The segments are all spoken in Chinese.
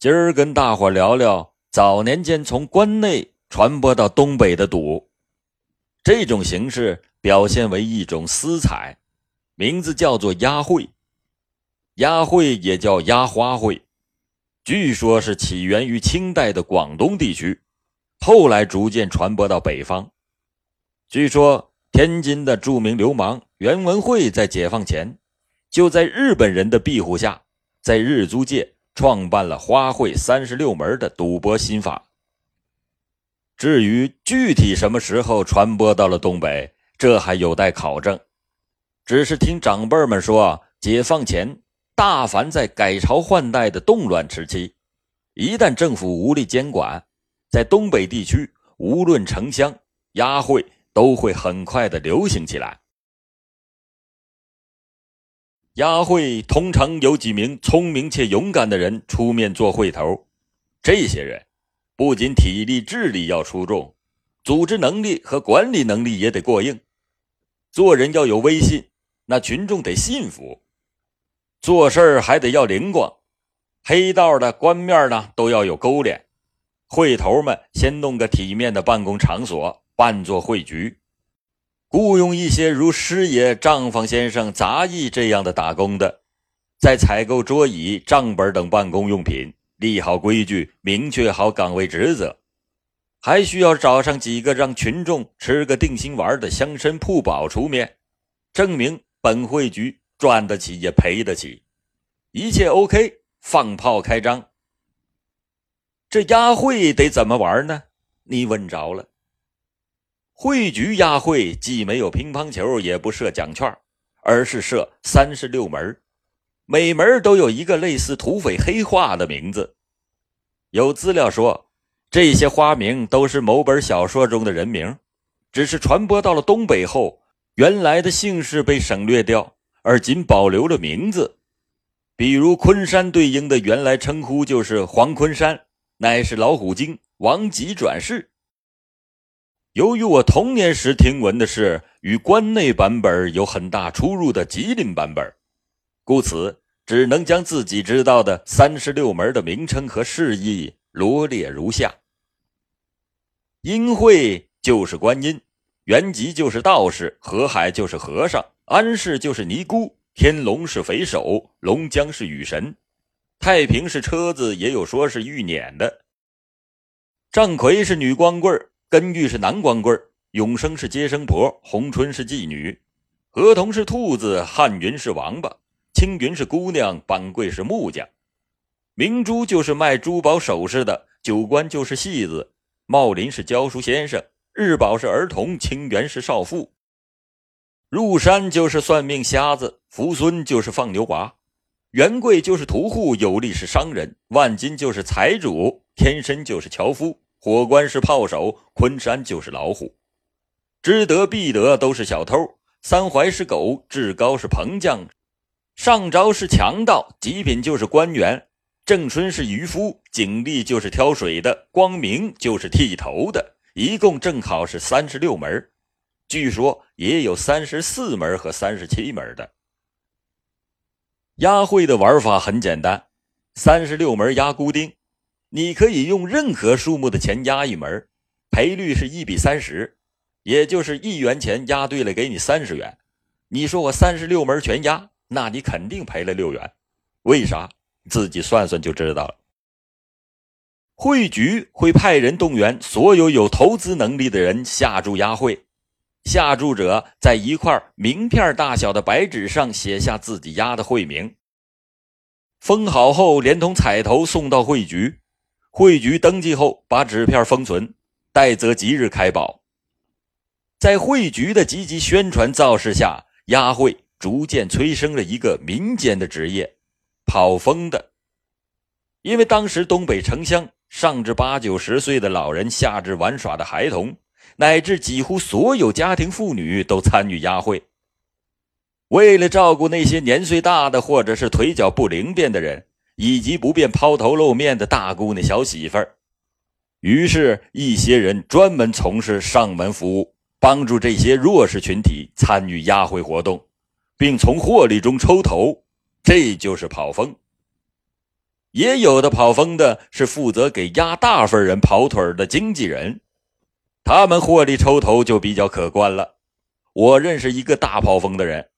今儿跟大伙聊聊早年间从关内传播到东北的赌。这种形式表现为一种私彩，名字叫做押会。押会也叫押花会，据说是起源于清代的广东地区，后来逐渐传播到北方。据说天津的著名流氓袁文慧在解放前，就在日本人的庇护下，在日租界创办了花会三十六门的赌博心法。至于具体什么时候传播到了东北，这还有待考证。只是听长辈们说，解放前大凡在改朝换代的动乱时期，一旦政府无力监管，在东北地区无论城乡，押会都会很快的流行起来。押会通常有几名聪明且勇敢的人出面做会头，这些人。不仅体力、智力要出众，组织能力和管理能力也得过硬。做人要有威信，那群众得信服；做事还得要灵光，黑道的、官面呢都要有勾连。会头们先弄个体面的办公场所，办作会局，雇佣一些如师爷、账房先生、杂役这样的打工的，再采购桌椅、账本等办公用品。立好规矩，明确好岗位职责，还需要找上几个让群众吃个定心丸的乡绅铺保出面，证明本会局赚得起也赔得起，一切 OK，放炮开张。这押会得怎么玩呢？你问着了。会局押会既没有乒乓球，也不设奖券，而是设三十六门。每门都有一个类似土匪黑话的名字，有资料说，这些花名都是某本小说中的人名，只是传播到了东北后，原来的姓氏被省略掉，而仅保留了名字。比如昆山对应的原来称呼就是黄昆山，乃是老虎精王吉转世。由于我童年时听闻的是与关内版本有很大出入的吉林版本。故此，只能将自己知道的三十六门的名称和释义罗列如下：阴会就是观音，元吉就是道士，河海就是和尚，安氏就是尼姑，天龙是匪首，龙江是雨神，太平是车子，也有说是玉辇的。张奎是女光棍根玉是男光棍永生是接生婆，红春是妓女，合同是兔子，汉云是王八。青云是姑娘，板贵是木匠，明珠就是卖珠宝首饰的，九官就是戏子，茂林是教书先生，日宝是儿童，清源是少妇，入山就是算命瞎子，福孙就是放牛娃，元贵就是屠户，有利是商人，万金就是财主，天生就是樵夫，火关是炮手，昆山就是老虎，知得必得都是小偷，三槐是狗，志高是棚匠。上招是强盗，极品就是官员，郑春是渔夫，景丽就是挑水的，光明就是剃头的，一共正好是三十六门。据说也有三十四门和三十七门的。押会的玩法很简单，三十六门押孤丁，你可以用任何数目的钱押一门，赔率是一比三十，也就是一元钱押对了给你三十元。你说我三十六门全押？那你肯定赔了六元，为啥？自己算算就知道了。会局会派人动员所有有投资能力的人下注押会，下注者在一块名片大小的白纸上写下自己押的会名，封好后连同彩头送到会局，会局登记后把纸片封存，待择吉日开宝。在会局的积极宣传造势下，押会。逐渐催生了一个民间的职业——跑风的。因为当时东北城乡上至八九十岁的老人，下至玩耍的孩童，乃至几乎所有家庭妇女都参与押会。为了照顾那些年岁大的或者是腿脚不灵便的人，以及不便抛头露面的大姑娘小媳妇儿，于是，一些人专门从事上门服务，帮助这些弱势群体参与押会活动。并从获利中抽头，这就是跑风。也有的跑风的是负责给压大份人跑腿的经纪人，他们获利抽头就比较可观了。我认识一个大跑风的人，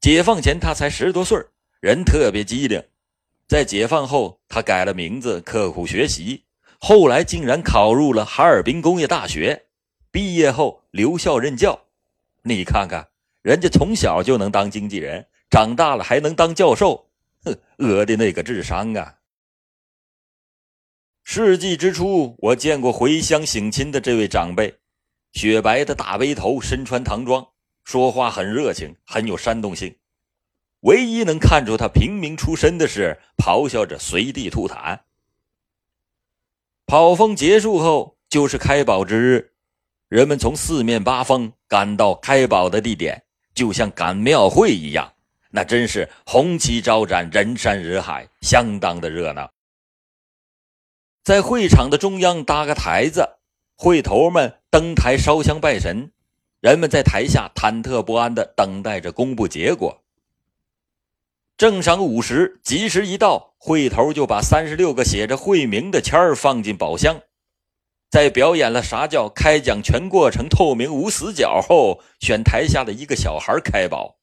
解放前他才十多岁，人特别机灵。在解放后，他改了名字，刻苦学习，后来竟然考入了哈尔滨工业大学，毕业后留校任教。你看看，人家从小就能当经纪人，长大了还能当教授，哼，鹅的那个智商啊！世纪之初，我见过回乡省亲的这位长辈，雪白的大背头，身穿唐装，说话很热情，很有煽动性。唯一能看出他平民出身的是，咆哮着随地吐痰。跑风结束后，就是开宝之日。人们从四面八方赶到开宝的地点，就像赶庙会一样，那真是红旗招展，人山人海，相当的热闹。在会场的中央搭个台子，会头们登台烧香拜神，人们在台下忐忑不安地等待着公布结果。正晌午时，吉时一到，会头就把三十六个写着会名的签儿放进宝箱。在表演了啥叫开奖全过程透明无死角后，选台下的一个小孩开宝。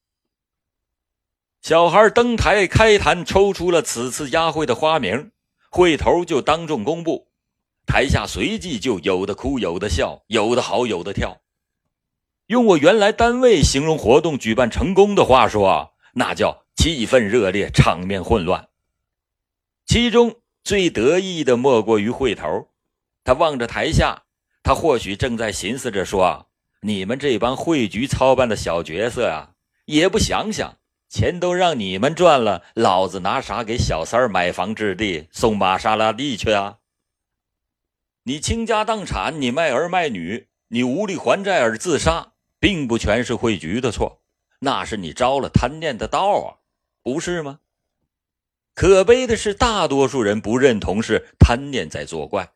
小孩登台开坛，抽出了此次押会的花名，会头就当众公布。台下随即就有的哭，有的笑，有的好，有的跳。用我原来单位形容活动举办成功的话说，那叫气氛热烈，场面混乱。其中最得意的莫过于会头。他望着台下，他或许正在寻思着说：“你们这帮会局操办的小角色啊，也不想想，钱都让你们赚了，老子拿啥给小三儿买房置地、送玛莎拉蒂去啊？你倾家荡产，你卖儿卖女，你无力还债而自杀，并不全是会局的错，那是你招了贪念的道啊，不是吗？可悲的是，大多数人不认同是贪念在作怪。”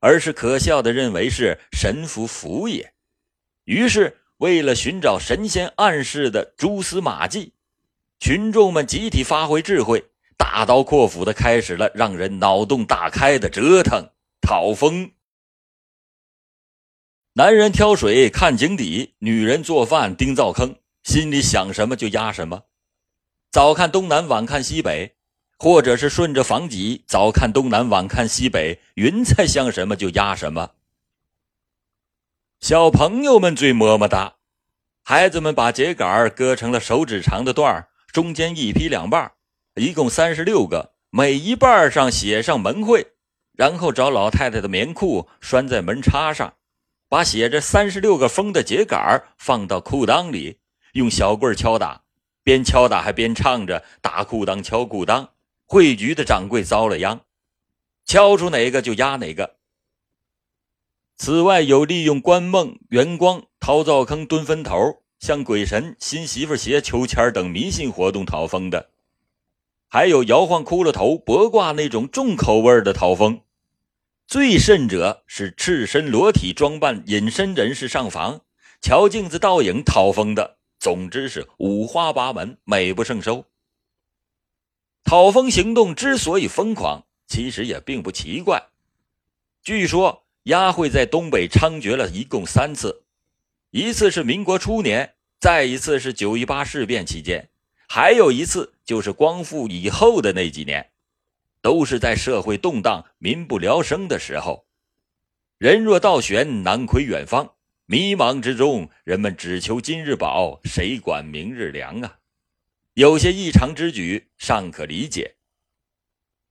而是可笑的认为是神符符也，于是为了寻找神仙暗示的蛛丝马迹，群众们集体发挥智慧，大刀阔斧的开始了让人脑洞大开的折腾讨风。男人挑水看井底，女人做饭盯灶坑，心里想什么就压什么，早看东南，晚看西北。或者是顺着房脊，早看东南，晚看西北，云彩像什么就压什么。小朋友们最么么哒，孩子们把秸秆割成了手指长的段中间一劈两半，一共三十六个，每一半上写上门会，然后找老太太的棉裤拴在门插上，把写着三十六个封的秸秆放到裤裆里，用小棍敲打，边敲打还边唱着打裤裆敲裤裆。会局的掌柜遭了殃，敲出哪个就压哪个。此外，有利用关梦、圆光、掏灶坑、蹲坟头、向鬼神、新媳妇鞋、求签等迷信活动讨风的，还有摇晃骷髅头、卜卦那种重口味的讨风。最甚者是赤身裸体装扮隐身人士上房，瞧镜子倒影讨风的。总之是五花八门，美不胜收。讨封行动之所以疯狂，其实也并不奇怪。据说押会在东北猖獗了一共三次，一次是民国初年，再一次是九一八事变期间，还有一次就是光复以后的那几年，都是在社会动荡、民不聊生的时候。人若倒悬，难窥远方。迷茫之中，人们只求今日饱，谁管明日凉啊！有些异常之举尚可理解。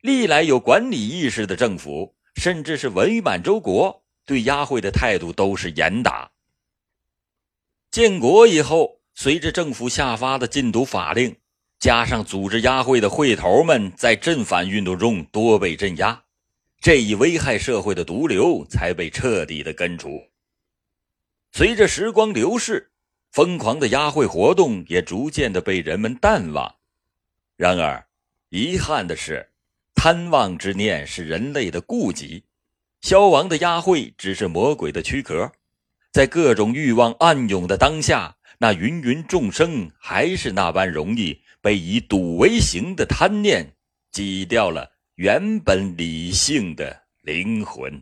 历来有管理意识的政府，甚至是伪满洲国，对押会的态度都是严打。建国以后，随着政府下发的禁毒法令，加上组织押会的会头们在镇反运动中多被镇压，这一危害社会的毒瘤才被彻底的根除。随着时光流逝。疯狂的押会活动也逐渐的被人们淡忘。然而，遗憾的是，贪妄之念是人类的痼疾，消亡的押会只是魔鬼的躯壳。在各种欲望暗涌的当下，那芸芸众生还是那般容易被以赌为行的贪念挤掉了原本理性的灵魂。